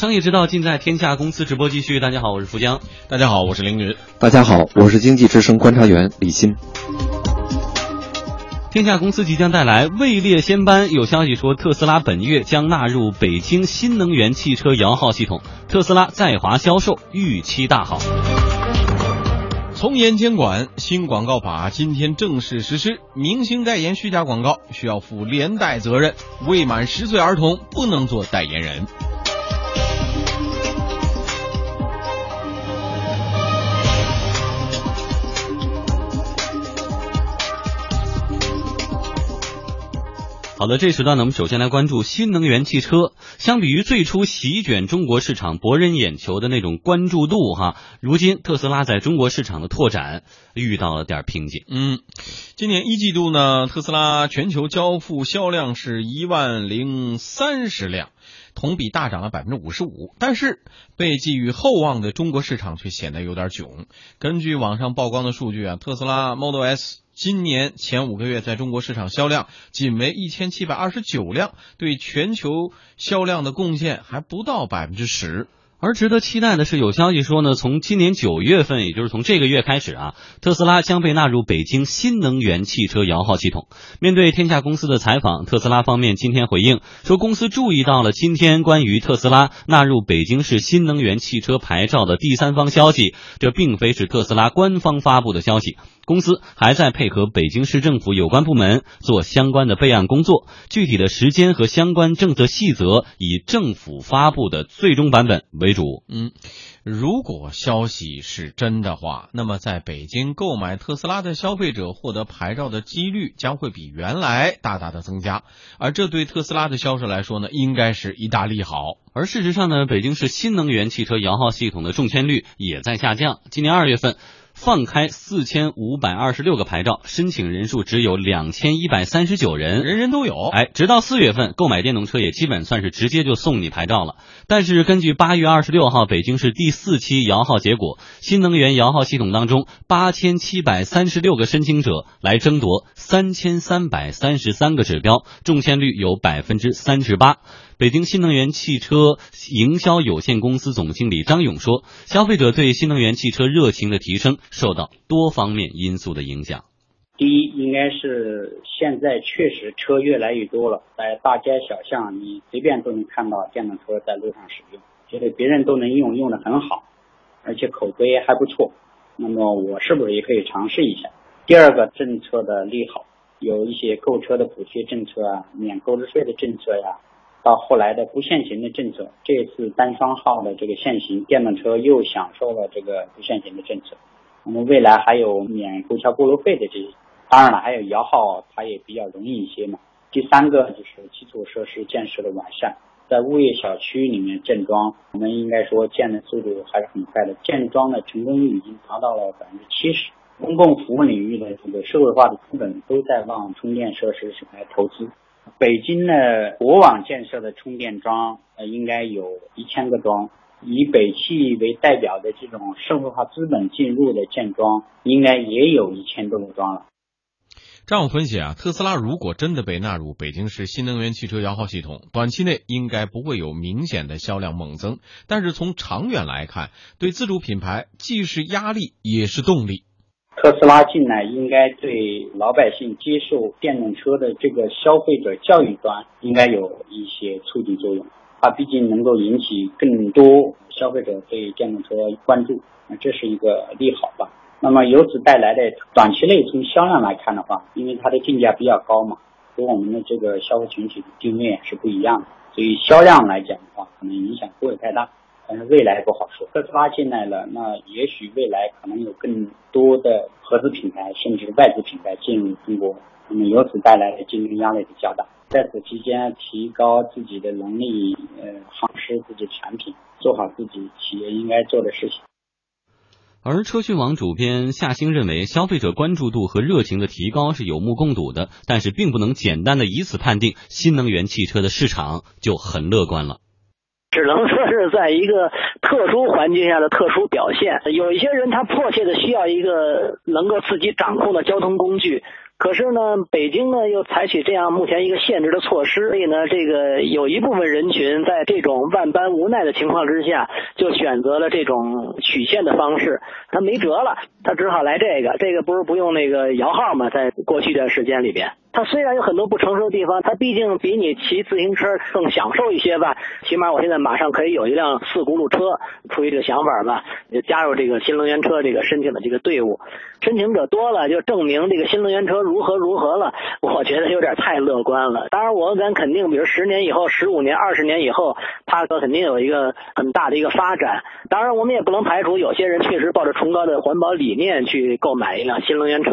商业之道尽在天下公司直播继续。大家好，我是福江。大家好，我是凌云。大家好，我是经济之声观察员李欣。天下公司即将带来位列仙班，有消息说特斯拉本月将纳入北京新能源汽车摇号系统，特斯拉在华销售预期大好。从严监管，新广告法今天正式实施。明星代言虚假广告需要负连带责任，未满十岁儿童不能做代言人。好的，这时段呢，我们首先来关注新能源汽车。相比于最初席卷中国市场、博人眼球的那种关注度，哈，如今特斯拉在中国市场的拓展遇到了点瓶颈。嗯，今年一季度呢，特斯拉全球交付销量是一万零三十辆，同比大涨了百分之五十五。但是被寄予厚望的中国市场却显得有点囧。根据网上曝光的数据啊，特斯拉 Model S。今年前五个月在中国市场销量仅为一千七百二十九辆，对全球销量的贡献还不到百分之十。而值得期待的是，有消息说呢，从今年九月份，也就是从这个月开始啊，特斯拉将被纳入北京新能源汽车摇号系统。面对天下公司的采访，特斯拉方面今天回应说，公司注意到了今天关于特斯拉纳入北京市新能源汽车牌照的第三方消息，这并非是特斯拉官方发布的消息。公司还在配合北京市政府有关部门做相关的备案工作，具体的时间和相关政策细则以政府发布的最终版本为主。嗯，如果消息是真的话，那么在北京购买特斯拉的消费者获得牌照的几率将会比原来大大的增加，而这对特斯拉的销售来说呢，应该是一大利好。而事实上呢，北京市新能源汽车摇号系统的中签率也在下降，今年二月份。放开四千五百二十六个牌照，申请人数只有两千一百三十九人，人人都有。哎，直到四月份，购买电动车也基本算是直接就送你牌照了。但是根据八月二十六号北京市第四期摇号结果，新能源摇号系统当中八千七百三十六个申请者来争夺三千三百三十三个指标，中签率有百分之三十八。北京新能源汽车营销有限公司总经理张勇说：“消费者对新能源汽车热情的提升受到多方面因素的影响。第一，应该是现在确实车越来越多了，在大街小巷你随便都能看到电动车在路上使用，觉得别人都能用，用的很好，而且口碑还不错。那么我是不是也可以尝试一下？第二个政策的利好，有一些购车的补贴政策啊，免购置税的政策呀。”到后来的不限行的政策，这次单双号的这个限行，电动车又享受了这个不限行的政策。那么未来还有免购桥过路费的这些，当然了，还有摇号，它也比较容易一些嘛。第三个就是基础设施建设的完善，在物业小区里面建桩，我们应该说建的速度还是很快的，建桩的成功率已经达到了百分之七十。公共服务领域的这个社会化的资本都在往充电设施上来投资。北京的，国网建设的充电桩呃，应该有一千个桩。以北汽为代表的这种社会化资本进入的建桩，应该也有一千多个桩了。这样分析啊，特斯拉如果真的被纳入北京市新能源汽车摇号系统，短期内应该不会有明显的销量猛增，但是从长远来看，对自主品牌既是压力也是动力。特斯拉进来应该对老百姓接受电动车的这个消费者教育端应该有一些促进作用，它毕竟能够引起更多消费者对电动车关注，那这是一个利好吧。那么由此带来的短期内从销量来看的话，因为它的定价比较高嘛，和我们的这个消费群体定位是不一样的，所以销量来讲的话，可能影响不会太大。但是未来不好说，特斯拉进来了，那也许未来可能有更多的合资品牌甚至外资品牌进入中国，那么由此带来的竞争压力就较大。在此期间，提高自己的能力，呃，夯实自己产品，做好自己企业应该做的事情。而车讯网主编夏星认为，消费者关注度和热情的提高是有目共睹的，但是并不能简单的以此判定新能源汽车的市场就很乐观了。只能说是在一个特殊环境下的特殊表现。有一些人他迫切的需要一个能够自己掌控的交通工具。可是呢，北京呢又采取这样目前一个限制的措施，所以呢，这个有一部分人群在这种万般无奈的情况之下，就选择了这种曲线的方式。他没辙了，他只好来这个。这个不是不用那个摇号吗？在过去一段时间里边。它虽然有很多不成熟的地方，它毕竟比你骑自行车更享受一些吧。起码我现在马上可以有一辆四轱辘车，出于这个想法吧，加入这个新能源车这个申请的这个队伍。申请者多了，就证明这个新能源车如何如何了。我觉得有点太乐观了。当然，我敢肯定，比如十年以后、十五年、二十年以后，它肯定有一个很大的一个发展。当然，我们也不能排除有些人确实抱着崇高的环保理念去购买一辆新能源车。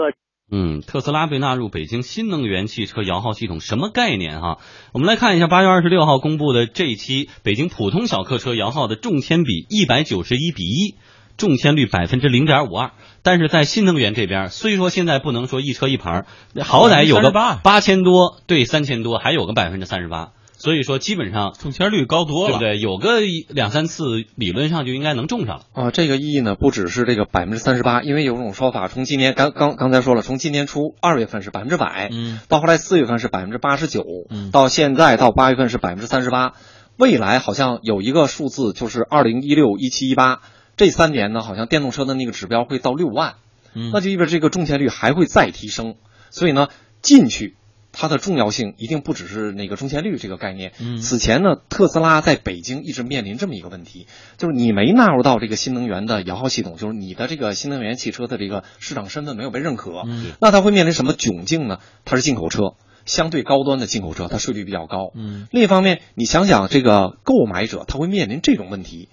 嗯，特斯拉被纳入北京新能源汽车摇号系统，什么概念哈？我们来看一下八月二十六号公布的这一期北京普通小客车摇号的中签比一百九十一比一，中签率百分之零点五二。但是在新能源这边，虽说现在不能说一车一盘，好歹有个八千多对三千多，还有个百分之三十八。所以说，基本上中签率高多了，对不对？有个两三次，理论上就应该能中上啊。这个意义呢，不只是这个百分之三十八，因为有种说法，从今年刚刚刚才说了，从今年初二月份是百分之百，嗯，到后来四月份是百分之八十九，嗯，到现在到八月份是百分之三十八，未来好像有一个数字，就是二零一六、一七、一八这三年呢，好像电动车的那个指标会到六万，嗯，那就意味着这个中签率还会再提升，所以呢，进去。它的重要性一定不只是那个中签率这个概念。嗯，此前呢，特斯拉在北京一直面临这么一个问题，就是你没纳入到这个新能源的摇号系统，就是你的这个新能源汽车的这个市场身份没有被认可。嗯，那它会面临什么窘境呢？它是进口车，相对高端的进口车，它税率比较高。嗯，另一方面，你想想这个购买者，他会面临这种问题：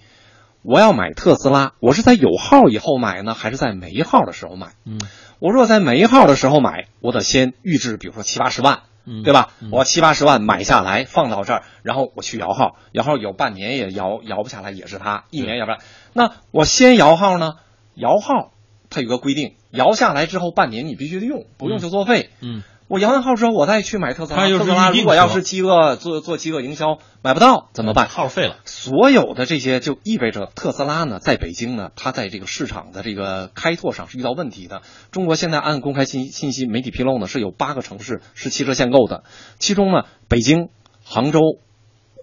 我要买特斯拉，我是在有号以后买呢，还是在没号的时候买？嗯。我若在没号的时候买，我得先预支，比如说七八十万，对吧？我七八十万买下来放到这儿，然后我去摇号，摇号有半年也摇摇不下来，也是它一年摇不下来。那我先摇号呢？摇号它有个规定，摇下来之后半年你必须得用，不用就作废。嗯。我摇完号之后，我再去买特斯拉。特斯拉如果要是饥饿做做饥饿营销买不到怎么办？号废了。所有的这些就意味着特斯拉呢，在北京呢，它在这个市场的这个开拓上是遇到问题的。中国现在按公开信信息媒体披露呢，是有八个城市是汽车限购的，其中呢，北京、杭州、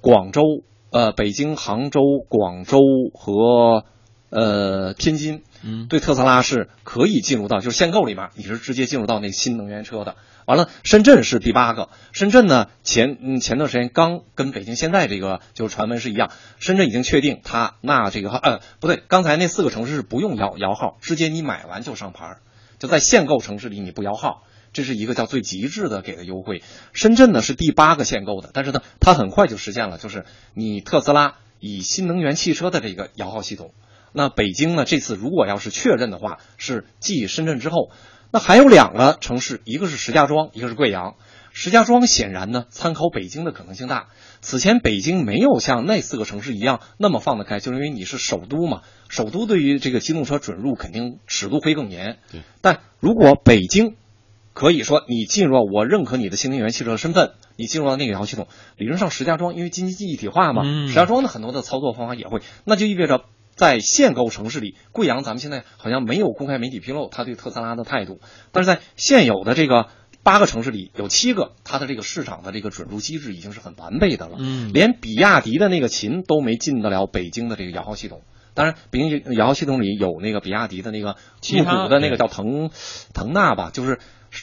广州，呃，北京、杭州、广州和呃天津，嗯，对特斯拉是可以进入到就是限购里面，你是直接进入到那个新能源车的。完了，深圳是第八个。深圳呢，前嗯前段时间刚跟北京现在这个就是传闻是一样，深圳已经确定它那这个呃不对，刚才那四个城市是不用摇摇号，直接你买完就上牌，就在限购城市里你不摇号，这是一个叫最极致的给的优惠。深圳呢是第八个限购的，但是呢它很快就实现了，就是你特斯拉以新能源汽车的这个摇号系统。那北京呢这次如果要是确认的话，是继深圳之后。那还有两个城市，一个是石家庄，一个是贵阳。石家庄显然呢，参考北京的可能性大。此前北京没有像那四个城市一样那么放得开，就是因为你是首都嘛。首都对于这个机动车准入肯定尺度会更严。对。但如果北京可以说你进入我认可你的新能源汽车身份，你进入到那个条系统，理论上石家庄因为京津冀一体化嘛，石家庄的很多的操作方法也会，那就意味着。在限购城市里，贵阳咱们现在好像没有公开媒体披露他对特斯拉的态度，但是在现有的这个八个城市里，有七个，它的这个市场的这个准入机制已经是很完备的了。嗯，连比亚迪的那个秦都没进得了北京的这个摇号系统。当然，北京摇号系统里有那个比亚迪的那个入股的那个叫腾腾纳吧，就是。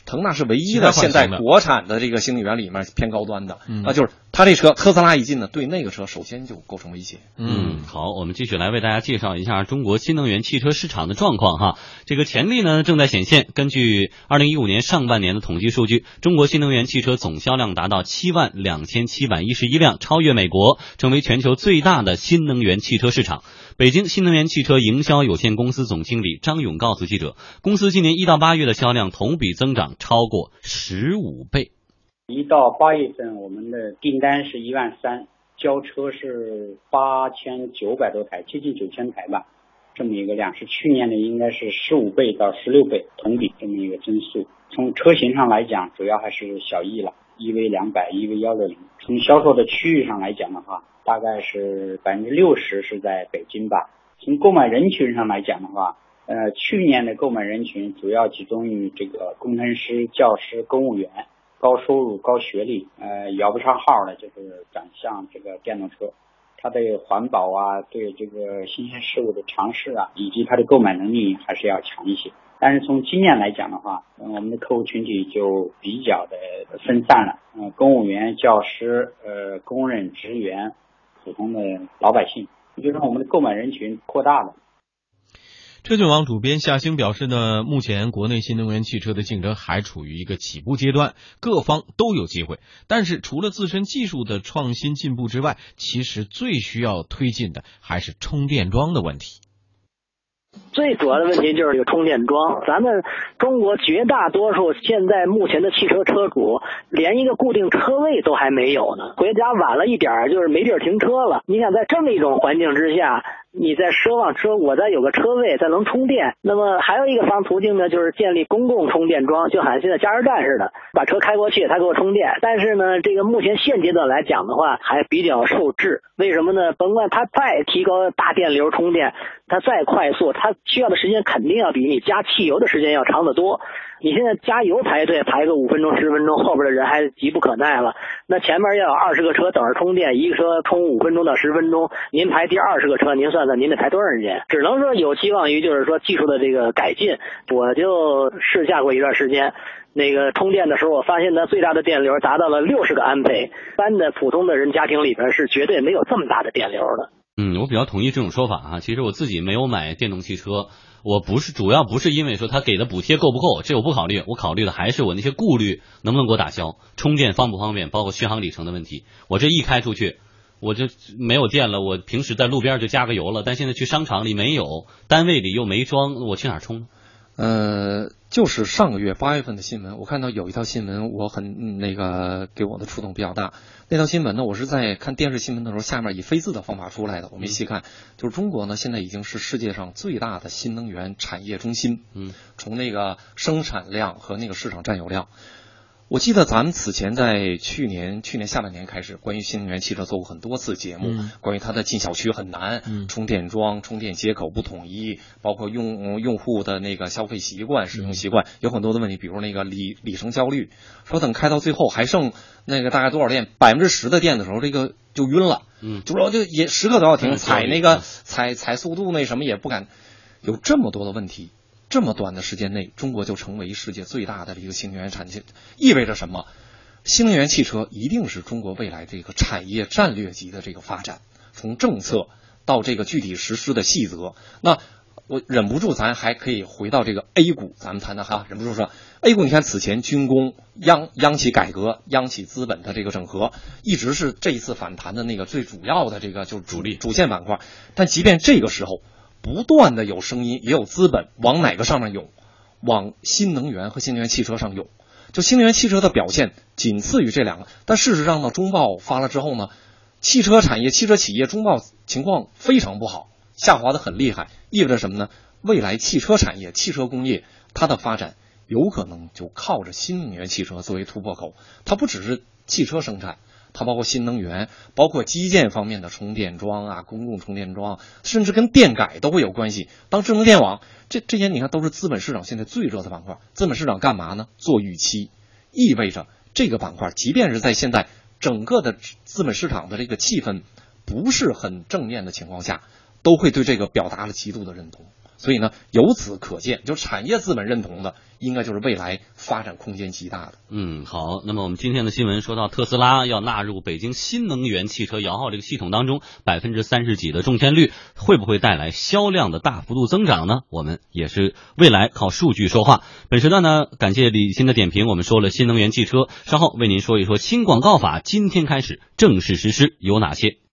腾纳是唯一的现在国产的这个新能源里面偏高端的，那就是他这车特斯拉一进呢，对那个车首先就构成威胁。嗯，好，我们继续来为大家介绍一下中国新能源汽车市场的状况哈。这个潜力呢正在显现。根据二零一五年上半年的统计数据，中国新能源汽车总销量达到七万两千七百一十一辆，超越美国，成为全球最大的新能源汽车市场。北京新能源汽车营销有限公司总经理张勇告诉记者，公司今年一到八月的销量同比增长超过十五倍。一到八月份，我们的订单是一万三，交车是八千九百多台，接近九千台吧，这么一个量是去年的应该是十五倍到十六倍同比这么一个增速。从车型上来讲，主要还是小 E 了，EV 两百、EV 幺六零。从销售的区域上来讲的话。大概是百分之六十是在北京吧。从购买人群上来讲的话，呃，去年的购买人群主要集中于这个工程师、教师、公务员，高收入、高学历，呃，摇不上号的，就是转向这个电动车。它的环保啊，对这个新鲜事物的尝试啊，以及它的购买能力还是要强一些。但是从经验来讲的话，我们的客户群体就比较的分散了，嗯，公务员、教师、呃，工人、职员，普通的老百姓，就让我们的购买人群扩大了。车讯网主编夏星表示呢，目前国内新能源汽车的竞争还处于一个起步阶段，各方都有机会。但是除了自身技术的创新进步之外，其实最需要推进的还是充电桩的问题。最主要的问题就是这个充电桩。咱们中国绝大多数现在目前的汽车车主，连一个固定车位都还没有呢。回家晚了一点，就是没地儿停车了。你想在这么一种环境之下。你在奢望说，我在有个车位，再能充电。那么还有一个方途径呢，就是建立公共充电桩，就好像现在加油站似的，把车开过去，他给我充电。但是呢，这个目前现阶段来讲的话，还比较受制。为什么呢？甭管他再提高大电流充电，它再快速，它需要的时间肯定要比你加汽油的时间要长得多。你现在加油排队排个五分钟十分钟，后边的人还急不可耐了。那前面要有二十个车等着充电，一个车充五分钟到十分钟，您排第二十个车，您算算您得排多长时间？只能说有期望于就是说技术的这个改进。我就试驾过一段时间，那个充电的时候，我发现它最大的电流达到了六十个安培，一般的普通的人家庭里边是绝对没有这么大的电流的。嗯，我比较同意这种说法啊。其实我自己没有买电动汽车。我不是主要不是因为说他给的补贴够不够，这我不考虑，我考虑的还是我那些顾虑能不能给我打消，充电方不方便，包括续航里程的问题。我这一开出去，我就没有电了。我平时在路边就加个油了，但现在去商场里没有，单位里又没装，我去哪儿充？呃，就是上个月八月份的新闻，我看到有一条新闻，我很那个给我的触动比较大。那条新闻呢，我是在看电视新闻的时候，下面以飞字的方法出来的，我没细看。就是中国呢，现在已经是世界上最大的新能源产业中心。嗯，从那个生产量和那个市场占有量。我记得咱们此前在去年去年下半年开始，关于新能源汽车做过很多次节目，关于它的进小区很难，充电桩、充电接口不统一，包括用用户的那个消费习惯、使用习惯有很多的问题，比如那个里里程焦虑，说等开到最后还剩那个大概多少电，百分之十的电的时候，这个就晕了，嗯，就说就也时刻都要停，踩那个踩踩速度那什么也不敢，有这么多的问题。这么短的时间内，中国就成为世界最大的一个新能源产业，意味着什么？新能源汽车一定是中国未来这个产业战略级的这个发展。从政策到这个具体实施的细则，那我忍不住，咱还可以回到这个 A 股，咱们谈谈哈。忍不住说，A 股，你看此前军工、央央企改革、央企资本的这个整合，一直是这一次反弹的那个最主要的这个就是主力主线板块。但即便这个时候。不断的有声音，也有资本往哪个上面涌，往新能源和新能源汽车上涌。就新能源汽车的表现仅次于这两个，但事实上呢，中报发了之后呢，汽车产业、汽车企业中报情况非常不好，下滑的很厉害。意味着什么呢？未来汽车产业、汽车工业它的发展有可能就靠着新能源汽车作为突破口。它不只是汽车生产。它包括新能源，包括基建方面的充电桩啊，公共充电桩，甚至跟电改都会有关系。当智能电网，这这些你看都是资本市场现在最热的板块。资本市场干嘛呢？做预期，意味着这个板块，即便是在现在整个的资本市场的这个气氛不是很正面的情况下，都会对这个表达了极度的认同。所以呢，由此可见，就产业资本认同的，应该就是未来发展空间极大的。嗯，好。那么我们今天的新闻说到，特斯拉要纳入北京新能源汽车摇号这个系统当中，百分之三十几的中签率，会不会带来销量的大幅度增长呢？我们也是未来靠数据说话。本时段呢，感谢李欣的点评，我们说了新能源汽车，稍后为您说一说新广告法今天开始正式实施有哪些。